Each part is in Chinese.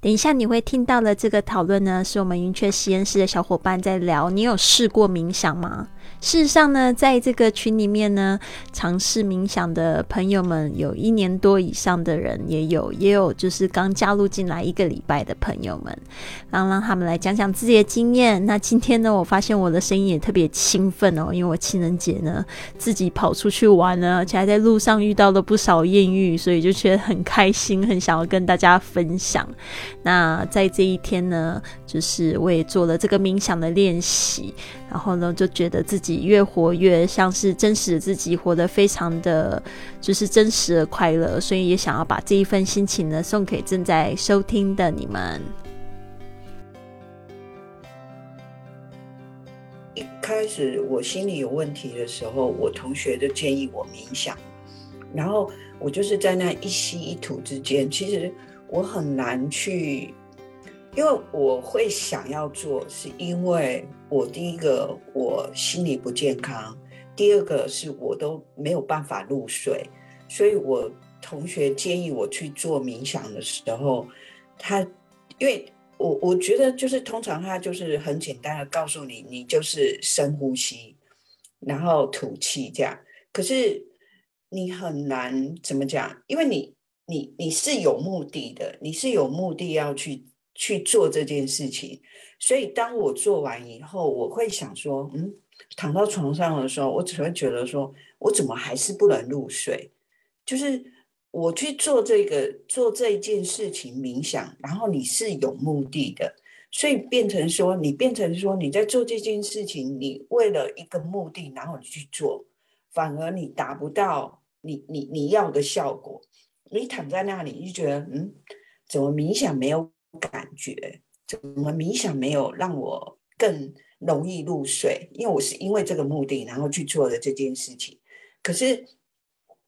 等一下你会听到的这个讨论呢，是我们云雀实验室的小伙伴在聊。你有试过冥想吗？事实上呢，在这个群里面呢，尝试冥想的朋友们有一年多以上的人也有，也有就是刚加入进来一个礼拜的朋友们，然后让他们来讲讲自己的经验。那今天呢，我发现我的声音也特别兴奋哦，因为我情人节呢自己跑出去玩了，而且还在路上遇到了不少艳遇，所以就觉得很开心，很想要跟大家分享。那在这一天呢，就是我也做了这个冥想的练习。然后呢，就觉得自己越活越像是真实的自己，活得非常的就是真实的快乐，所以也想要把这一份心情呢送给正在收听的你们。一开始我心里有问题的时候，我同学就建议我冥想，然后我就是在那一吸一吐之间，其实我很难去。因为我会想要做，是因为我第一个我心理不健康，第二个是我都没有办法入睡，所以我同学建议我去做冥想的时候，他因为我我觉得就是通常他就是很简单的告诉你，你就是深呼吸，然后吐气这样，可是你很难怎么讲，因为你你你是有目的的，你是有目的要去。去做这件事情，所以当我做完以后，我会想说，嗯，躺到床上的时候，我只会觉得说，我怎么还是不能入睡？就是我去做这个做这一件事情冥想，然后你是有目的的，所以变成说，你变成说你在做这件事情，你为了一个目的，然后你去做，反而你达不到你你你要的效果。你躺在那里，你就觉得，嗯，怎么冥想没有？感觉怎么冥想没有让我更容易入睡？因为我是因为这个目的，然后去做的这件事情。可是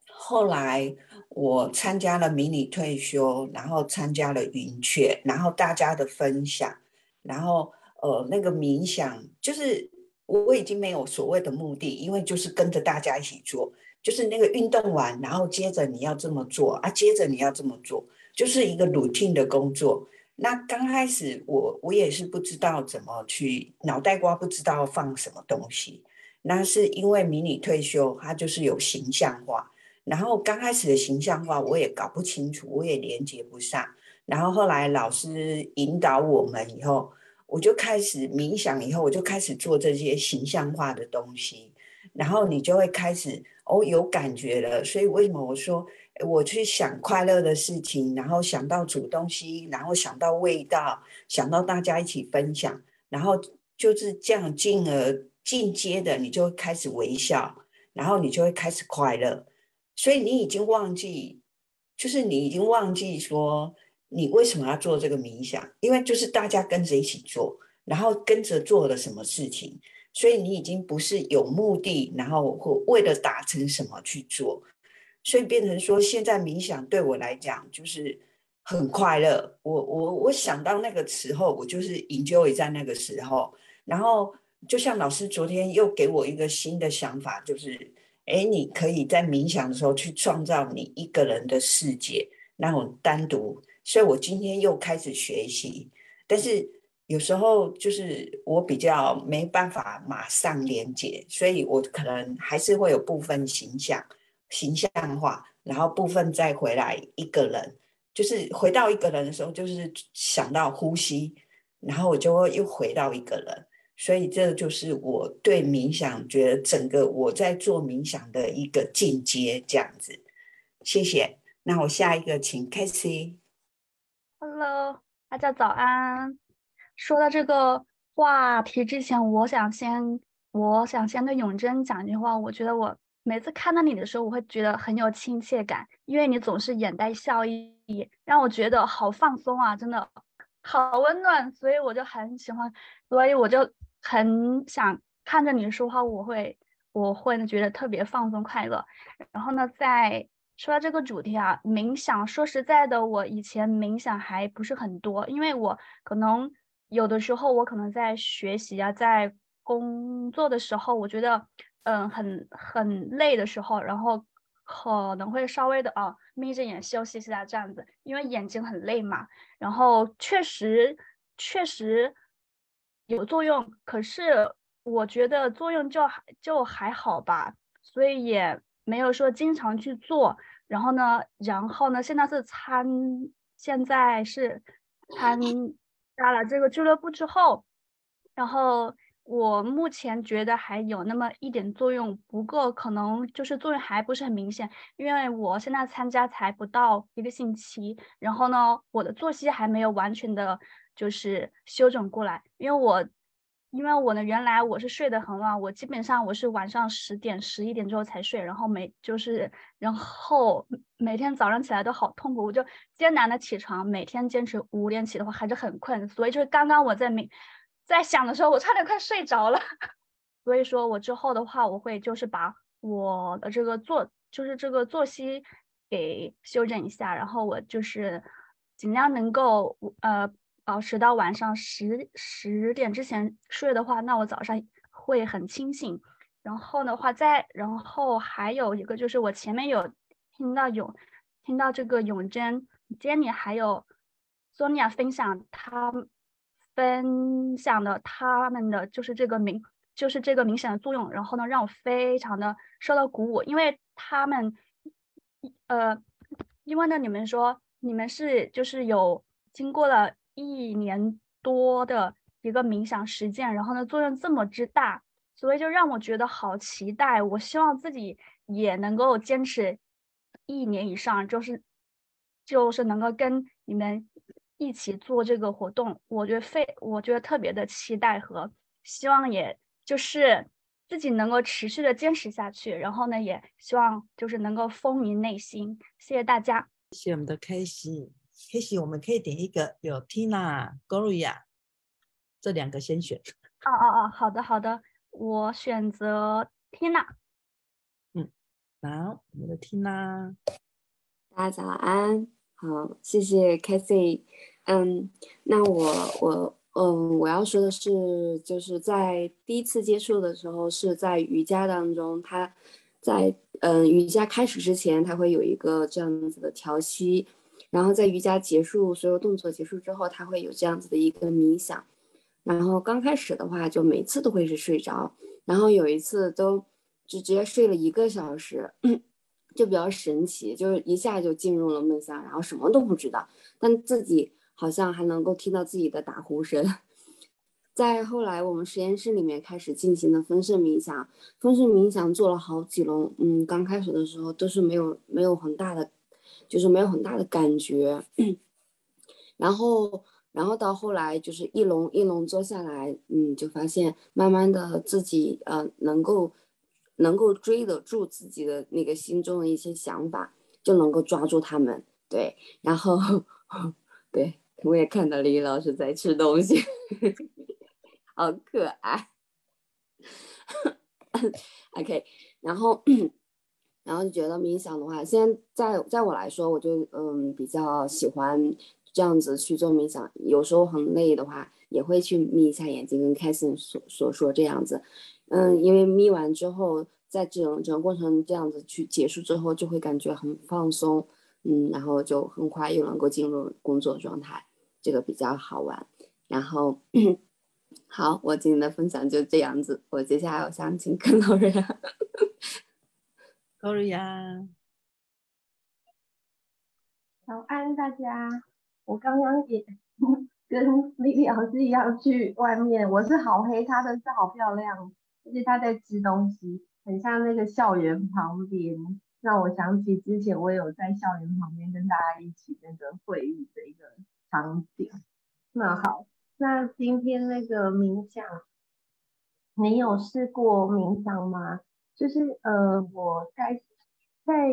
后来我参加了迷你退休，然后参加了云雀，然后大家的分享，然后呃那个冥想，就是我已经没有所谓的目的，因为就是跟着大家一起做，就是那个运动完，然后接着你要这么做啊，接着你要这么做，就是一个 routine 的工作。那刚开始我我也是不知道怎么去脑袋瓜不知道放什么东西，那是因为迷你退休，它就是有形象化，然后刚开始的形象化我也搞不清楚，我也连接不上，然后后来老师引导我们以后，我就开始冥想，以后我就开始做这些形象化的东西，然后你就会开始哦有感觉了，所以为什么我说？我去想快乐的事情，然后想到煮东西，然后想到味道，想到大家一起分享，然后就是这样进而进阶的，你就会开始微笑，然后你就会开始快乐。所以你已经忘记，就是你已经忘记说你为什么要做这个冥想，因为就是大家跟着一起做，然后跟着做了什么事情，所以你已经不是有目的，然后或为了达成什么去做。所以变成说，现在冥想对我来讲就是很快乐。我我我想到那个时候，我就是 enjoy 在那个时候。然后就像老师昨天又给我一个新的想法，就是，哎，你可以在冥想的时候去创造你一个人的世界，那种单独。所以我今天又开始学习，但是有时候就是我比较没办法马上连接，所以我可能还是会有部分形象。形象化，然后部分再回来一个人，就是回到一个人的时候，就是想到呼吸，然后我就会又回到一个人，所以这就是我对冥想觉得整个我在做冥想的一个进阶这样子。谢谢。那我下一个请 k a s e y Hello，大家早安。说到这个话题之前，我想先我想先对永贞讲一句话，我觉得我。每次看到你的时候，我会觉得很有亲切感，因为你总是眼带笑意，让我觉得好放松啊，真的好温暖，所以我就很喜欢，所以我就很想看着你说话，我会我会觉得特别放松快乐。然后呢，在说到这个主题啊，冥想，说实在的，我以前冥想还不是很多，因为我可能有的时候我可能在学习啊，在工作的时候，我觉得。嗯，很很累的时候，然后可能会稍微的啊眯着眼休息一下这样子，因为眼睛很累嘛。然后确实确实有作用，可是我觉得作用就就还好吧，所以也没有说经常去做。然后呢，然后呢，现在是参现在是参加了这个俱乐部之后，然后。我目前觉得还有那么一点作用，不过可能就是作用还不是很明显，因为我现在参加才不到一个星期，然后呢，我的作息还没有完全的，就是休整过来，因为我，因为我呢原来我是睡得很晚，我基本上我是晚上十点十一点之后才睡，然后每就是然后每天早上起来都好痛苦，我就艰难的起床，每天坚持五点起的话还是很困，所以就是刚刚我在每。在想的时候，我差点快睡着了。所以说我之后的话，我会就是把我的这个作，就是这个作息给修整一下，然后我就是尽量能够呃保持到晚上十十点之前睡的话，那我早上会很清醒。然后的话，再然后还有一个就是我前面有听到有听到这个永贞 Jenny 还有 Sonia 分享他。分享的他们的就是这个明，就是这个明显的作用，然后呢，让我非常的受到鼓舞，因为他们，呃，因为呢，你们说你们是就是有经过了一年多的一个冥想实践，然后呢，作用这么之大，所以就让我觉得好期待，我希望自己也能够坚持一年以上，就是就是能够跟你们。一起做这个活动，我觉得非我觉得特别的期待和希望，也就是自己能够持续的坚持下去。然后呢，也希望就是能够丰盈内心。谢谢大家，谢谢我们的 K 西，K 西，我们可以点一个有 Tina、Gloria 这两个先选。哦哦哦，好的好的，我选择 Tina。嗯，好，我们的 Tina，大家早安，好，谢谢 Cathy 嗯，那我我嗯，我要说的是，就是在第一次接触的时候，是在瑜伽当中，他在嗯瑜伽开始之前，他会有一个这样子的调息，然后在瑜伽结束所有动作结束之后，他会有这样子的一个冥想，然后刚开始的话，就每次都会是睡着，然后有一次都就直接睡了一个小时，就比较神奇，就是一下就进入了梦乡，然后什么都不知道，但自己。好像还能够听到自己的打呼声。在后来，我们实验室里面开始进行的丰盛冥想，丰盛冥想做了好几轮，嗯，刚开始的时候都是没有没有很大的，就是没有很大的感觉。然后，然后到后来就是一轮一轮做下来，嗯，就发现慢慢的自己呃能够能够追得住自己的那个心中的一些想法，就能够抓住他们。对，然后 对。我也看到李老师在吃东西，好可爱。OK，然后，然后就觉得冥想的话，现在在在我来说，我就嗯比较喜欢这样子去做冥想。有时候很累的话，也会去眯一下眼睛，跟开心所所说这样子。嗯，因为眯完之后，在这种整个过程这样子去结束之后，就会感觉很放松。嗯，然后就很快又能够进入工作状态。这个比较好玩，然后 好，我今天的分享就这样子。我接下来我想请跟老人，Gloria，早安大家。我刚刚也 跟丽丽老师一样去外面，我是好黑，她的是好漂亮，而且她在吃东西，很像那个校园旁边，让我想起之前我有在校园旁边跟大家一起那个会议的一个。场景，那好，那今天那个冥想，你有试过冥想吗？就是呃，我在在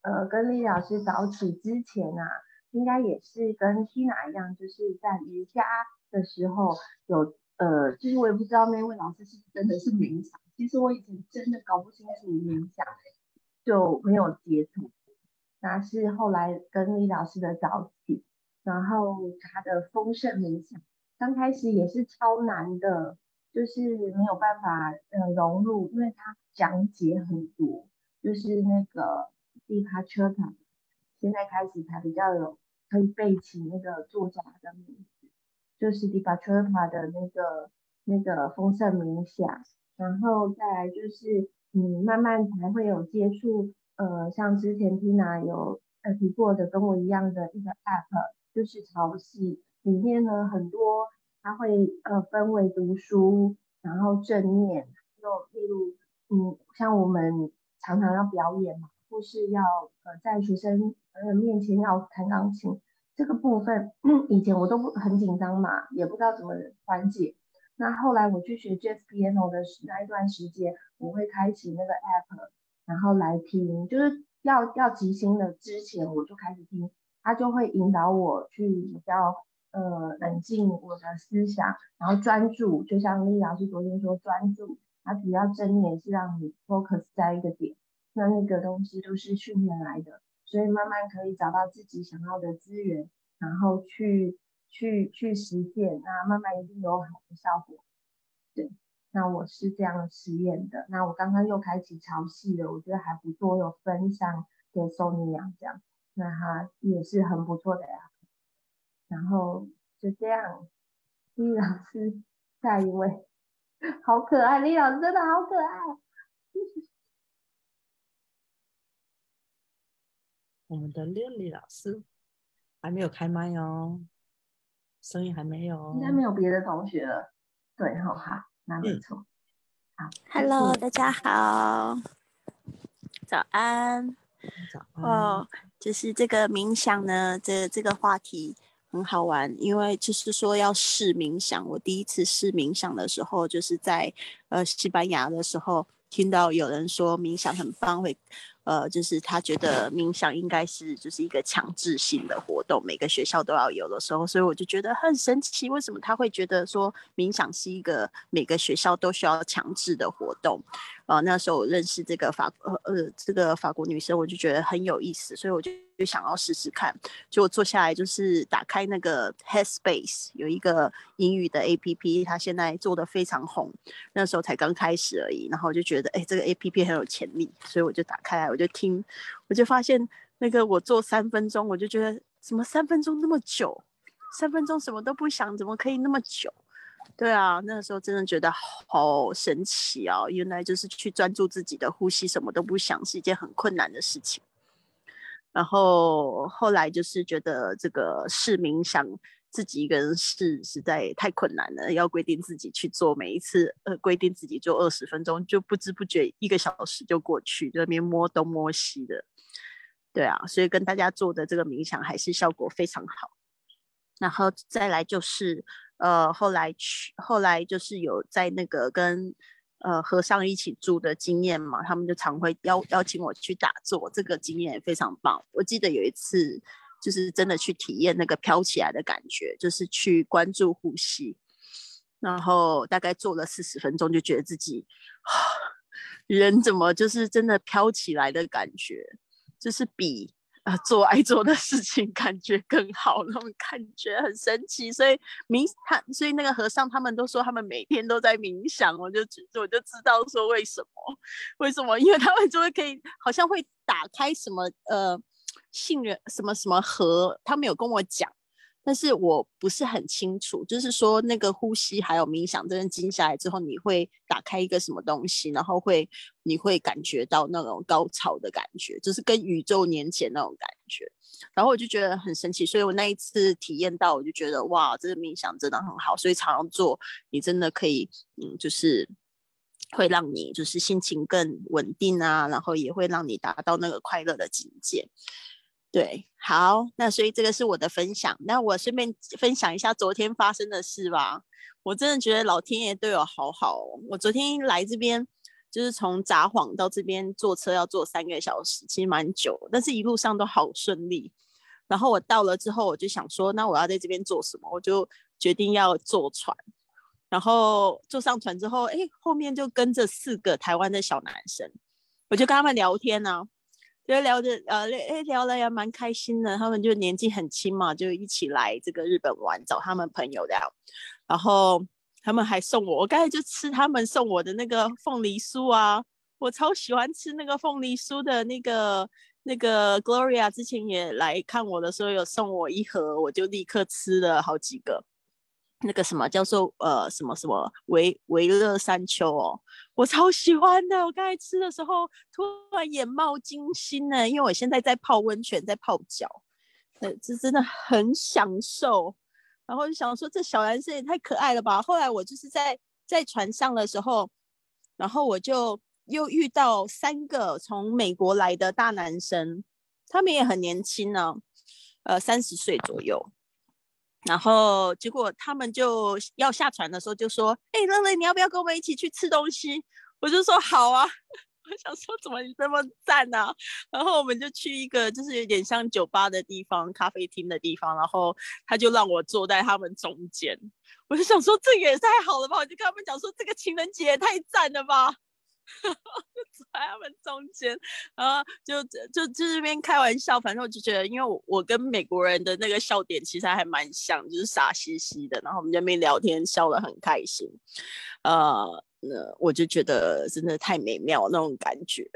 呃跟李老师早起之前啊，应该也是跟 Tina 一样，就是在瑜伽的时候有呃，就是我也不知道那位老师是真的是冥想，其实我以前真的搞不清楚冥想，就没有接触，那是后来跟李老师的早起。然后他的丰盛冥想，刚开始也是超难的，就是没有办法呃融入，因为他讲解很多，就是那个 Deepa Chopra 现在开始才比较有可以背起那个作家的名字，就是 d i p a t r a 的那个那个丰盛冥想，然后再来就是嗯，慢慢才会有接触，呃，像之前 Tina 有呃提过的，跟我一样的一个 App，就是潮汐，里面呢很多它会呃分为读书，然后正念，又例如嗯，像我们常常要表演嘛。或是要呃在学生呃面前要弹钢琴这个部分，以前我都不很紧张嘛，也不知道怎么缓解。那后来我去学 jazz piano 的那一段时间，我会开启那个 app，然后来听，就是要要即兴的之前我就开始听，它就会引导我去比较呃冷静我的思想，然后专注，就像丽老师昨天说专注，它主要正念是让你 focus 在一个点。那那个东西都是训练来的，所以慢慢可以找到自己想要的资源，然后去去去实践，那慢慢一定有好的效果。对，那我是这样实验的。那我刚刚又开启潮汐了，我觉得还不错，有分享给 Sony 这样，那他也是很不错的呀。然后就这样，李老师下一位，好可爱，李老师真的好可爱。我们的丽丽老师还没有开麦哦，声音还没有，应该没有别的同学了。对，好哈，那没错。好，Hello，大家好，早安。早安。哦，就是这个冥想呢，这这个话题很好玩，因为就是说要试冥想。我第一次试冥想的时候，就是在呃西班牙的时候，听到有人说冥想很棒，会。呃，就是他觉得冥想应该是就是一个强制性的活动，每个学校都要有的时候，所以我就觉得很神奇，为什么他会觉得说冥想是一个每个学校都需要强制的活动？啊，那时候我认识这个法呃呃这个法国女生，我就觉得很有意思，所以我就就想要试试看。就我坐下来，就是打开那个 Headspace，有一个英语的 A P P，它现在做的非常红。那时候才刚开始而已，然后我就觉得，哎，这个 A P P 很有潜力，所以我就打开来，我就听，我就发现那个我做三分钟，我就觉得怎么三分钟那么久？三分钟什么都不想，怎么可以那么久？对啊，那个时候真的觉得好神奇啊！原来就是去专注自己的呼吸，什么都不想，是一件很困难的事情。然后后来就是觉得这个试冥想，自己一个人试实在太困难了，要规定自己去做，每一次呃规定自己做二十分钟，就不知不觉一个小时就过去，在那边摸东摸西的。对啊，所以跟大家做的这个冥想还是效果非常好。然后再来就是。呃，后来去，后来就是有在那个跟呃和尚一起住的经验嘛，他们就常会邀邀请我去打坐，这个经验也非常棒。我记得有一次，就是真的去体验那个飘起来的感觉，就是去关注呼吸，然后大概坐了四十分钟，就觉得自己 人怎么就是真的飘起来的感觉，就是比。啊，做爱做的事情感觉更好，那 种感觉很神奇。所以冥他，所以那个和尚他们都说他们每天都在冥想，我就我就知道说为什么？为什么？因为他们就会可以，好像会打开什么呃信任什么什么盒，他们有跟我讲。但是我不是很清楚，就是说那个呼吸还有冥想，真的静下来之后，你会打开一个什么东西，然后会你会感觉到那种高潮的感觉，就是跟宇宙连接那种感觉。然后我就觉得很神奇，所以我那一次体验到，我就觉得哇，这个冥想真的很好，所以常常做，你真的可以，嗯，就是会让你就是心情更稳定啊，然后也会让你达到那个快乐的境界。对，好，那所以这个是我的分享。那我顺便分享一下昨天发生的事吧。我真的觉得老天爷对我好好哦。我昨天来这边，就是从札幌到这边坐车要坐三个小时，其实蛮久，但是一路上都好顺利。然后我到了之后，我就想说，那我要在这边做什么？我就决定要坐船。然后坐上船之后，哎，后面就跟着四个台湾的小男生，我就跟他们聊天呢。就聊着呃，哎，聊了也蛮开心的。他们就年纪很轻嘛，就一起来这个日本玩，找他们朋友的。然后他们还送我，我刚才就吃他们送我的那个凤梨酥啊，我超喜欢吃那个凤梨酥的那个。那个 Gloria 之前也来看我的时候，有送我一盒，我就立刻吃了好几个。那个什么叫做呃什么什么维维乐山丘哦，我超喜欢的。我刚才吃的时候，突然眼冒金星呢，因为我现在在泡温泉，在泡脚，呃，这真的很享受。然后就想说，这小男生也太可爱了吧。后来我就是在在船上的时候，然后我就又遇到三个从美国来的大男生，他们也很年轻呢，呃，三十岁左右。然后结果他们就要下船的时候就说：“哎，乐乐，你要不要跟我们一起去吃东西？”我就说：“好啊。” 我想说怎么你这么赞呢？然后我们就去一个就是有点像酒吧的地方、咖啡厅的地方，然后他就让我坐在他们中间。我就想说这也太好了吧！我就跟他们讲说这个情人节也太赞了吧！就 坐在他们中间，然后就就就这边开玩笑，反正我就觉得，因为我我跟美国人的那个笑点其实还蛮像，就是傻兮兮的，然后我们这边聊天笑得很开心，呃，那我就觉得真的太美妙那种感觉，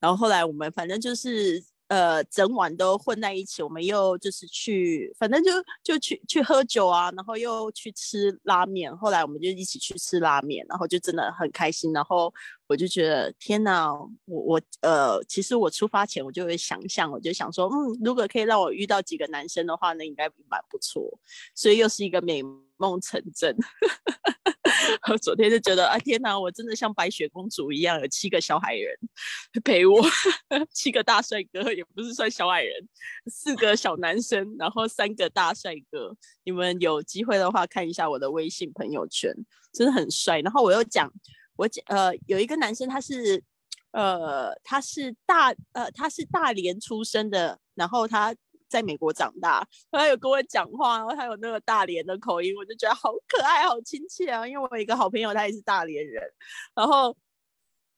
然后后来我们反正就是。呃，整晚都混在一起，我们又就是去，反正就就去去喝酒啊，然后又去吃拉面。后来我们就一起去吃拉面，然后就真的很开心。然后我就觉得，天哪，我我呃，其实我出发前我就会想象，我就想说，嗯，如果可以让我遇到几个男生的话，那应该蛮不错。所以又是一个美梦成真。我昨天就觉得啊，天哪！我真的像白雪公主一样，有七个小矮人陪我，七个大帅哥也不是算小矮人，四个小男生，然后三个大帅哥。你们有机会的话，看一下我的微信朋友圈，真的很帅。然后我又讲，我讲呃，有一个男生，他是呃，他是大呃，他是大连出生的，然后他。在美国长大，他有跟我讲话，然后他有那个大连的口音，我就觉得好可爱、好亲切啊。因为我有一个好朋友，他也是大连人，然后。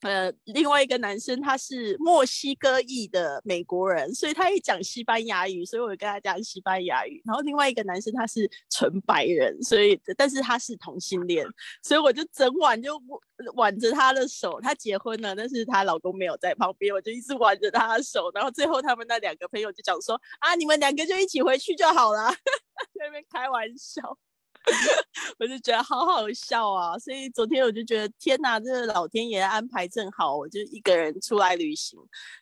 呃，另外一个男生他是墨西哥裔的美国人，所以他也讲西班牙语，所以我跟他讲西班牙语。然后另外一个男生他是纯白人，所以但是他是同性恋，所以我就整晚就挽着他的手。他结婚了，但是他老公没有在旁边，我就一直挽着他的手。然后最后他们那两个朋友就讲说：“啊，你们两个就一起回去就好了。” 在那边开玩笑。我就觉得好好笑啊！所以昨天我就觉得天哪，这个老天爷安排正好，我就一个人出来旅行，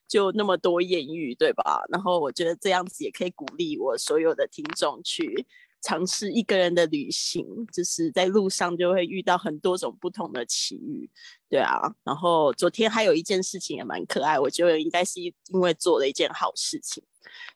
就那么多艳遇，对吧？然后我觉得这样子也可以鼓励我所有的听众去尝试一个人的旅行，就是在路上就会遇到很多种不同的奇遇，对啊。然后昨天还有一件事情也蛮可爱，我觉得应该是因为做了一件好事情。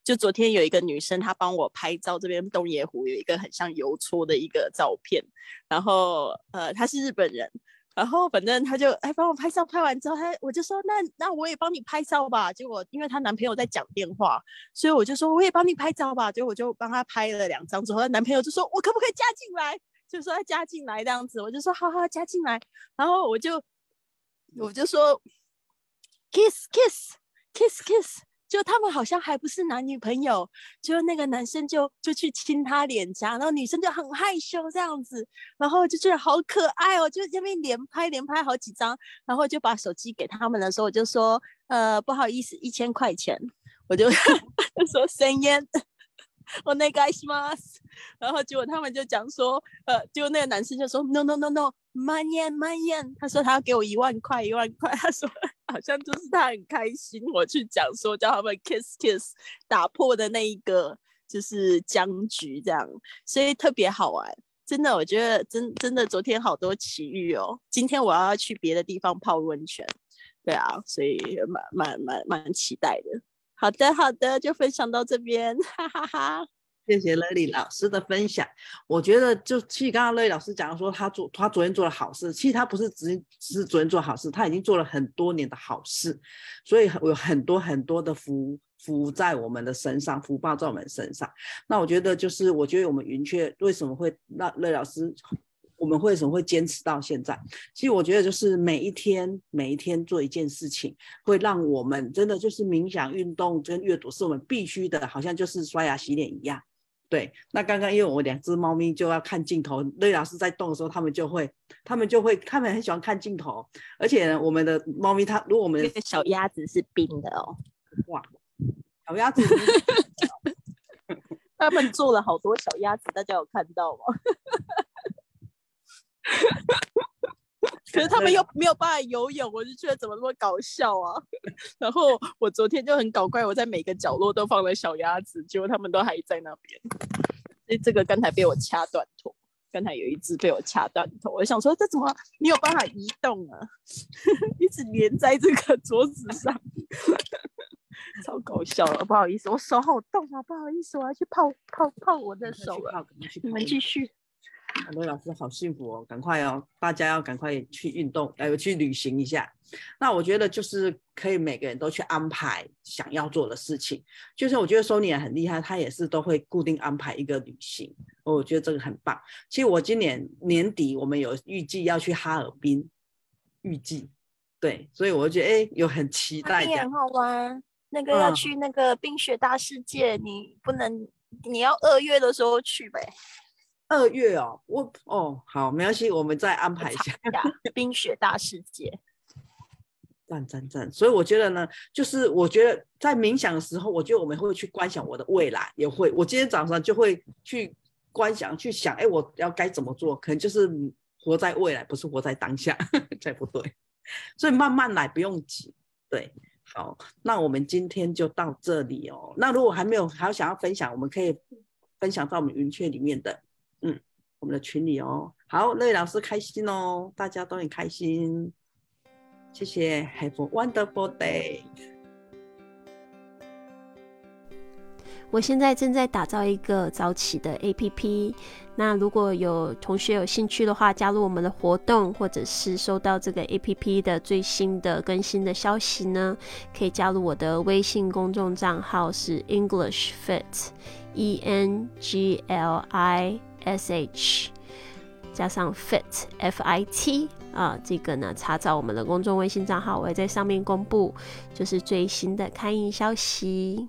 就昨天有一个女生，她帮我拍照，这边东野湖有一个很像邮戳的一个照片，然后呃，她是日本人，然后反正她就哎帮我拍照，拍完之后，她我就说那那我也帮你拍照吧。结果因为她男朋友在讲电话，所以我就说我也帮你拍照吧。结果我就帮她拍了两张之后，她男朋友就说我可不可以加进来？就说要加进来这样子，我就说好好加进来，然后我就我就说 kiss kiss kiss kiss。就他们好像还不是男女朋友，就那个男生就就去亲她脸颊，然后女生就很害羞这样子，然后就觉得好可爱哦，就这边连拍连拍好几张，然后就把手机给他们的时候，我就说呃不好意思，一千块钱，我就 说三烟。我那个什么，然后结果他们就讲说，呃，结果那个男生就说 no no no no，慢烟慢烟，他说他要给我一万块一万块，他说好像就是他很开心，我去讲说叫他们 kiss kiss，打破的那一个就是僵局这样，所以特别好玩，真的，我觉得真真的昨天好多奇遇哦，今天我要去别的地方泡温泉，对啊，所以蛮蛮蛮蛮期待的。好的，好的，就分享到这边，哈哈哈。谢谢乐丽老师的分享。我觉得，就其实刚刚乐丽老师讲说，他做他昨天做了好事，其实他不是只只是昨天做好事，他已经做了很多年的好事，所以有很多很多的福福在我们的身上，福报在我们身上。那我觉得，就是我觉得我们云雀为什么会让乐老师？我们为什么会坚持到现在？其实我觉得就是每一天每一天做一件事情，会让我们真的就是冥想、运动跟阅读是我们必须的，好像就是刷牙洗脸一样。对，那刚刚因为我两只猫咪就要看镜头，瑞老师在动的时候，他们就会，他们就会，他们很喜欢看镜头。而且呢我们的猫咪它，如果我们的小鸭子是冰的哦，哇，小鸭子，他们做了好多小鸭子，大家有看到吗？可是他们又没有办法游泳，我就觉得怎么那么搞笑啊！然后我昨天就很搞怪，我在每个角落都放了小鸭子，结果他们都还在那边。所以这个刚才被我掐断头，刚才有一只被我掐断头，我想说这怎么没有办法移动啊？一直连在这个桌子上，超搞笑了。不好意思，我手好冻啊，不好意思，我要去泡泡泡我的手了。你们继续。很多老师好幸福哦，赶快哦，大家要赶快去运动，呃，去旅行一下。那我觉得就是可以每个人都去安排想要做的事情。就是我觉得 Sony 也很厉害，他也是都会固定安排一个旅行，我觉得这个很棒。其实我今年年底我们有预计要去哈尔滨，预计对，所以我就觉得哎，有很期待。也很好玩，那个要去那个冰雪大世界，你不能，你要二月的时候去呗。二月哦，我哦好，没关系，我们再安排一下。冰雪大世界，赞赞赞！所以我觉得呢，就是我觉得在冥想的时候，我觉得我们会去观想我的未来，也会。我今天早上就会去观想，去想，哎，我要该怎么做？可能就是活在未来，不是活在当下，才不对。所以慢慢来，不用急。对，好，那我们今天就到这里哦。那如果还没有还有想要分享，我们可以分享到我们云雀里面的。嗯，我们的群里哦，好，乐老师开心哦，大家都很开心，谢谢，Have a wonderful day。我现在正在打造一个早起的 APP，那如果有同学有兴趣的话，加入我们的活动，或者是收到这个 APP 的最新的更新的消息呢，可以加入我的微信公众账号是 English Fit，E N G L I。S H 加上 Fit F I T 啊，这个呢，查找我们的公众微信账号，我会在上面公布，就是最新的刊印消息。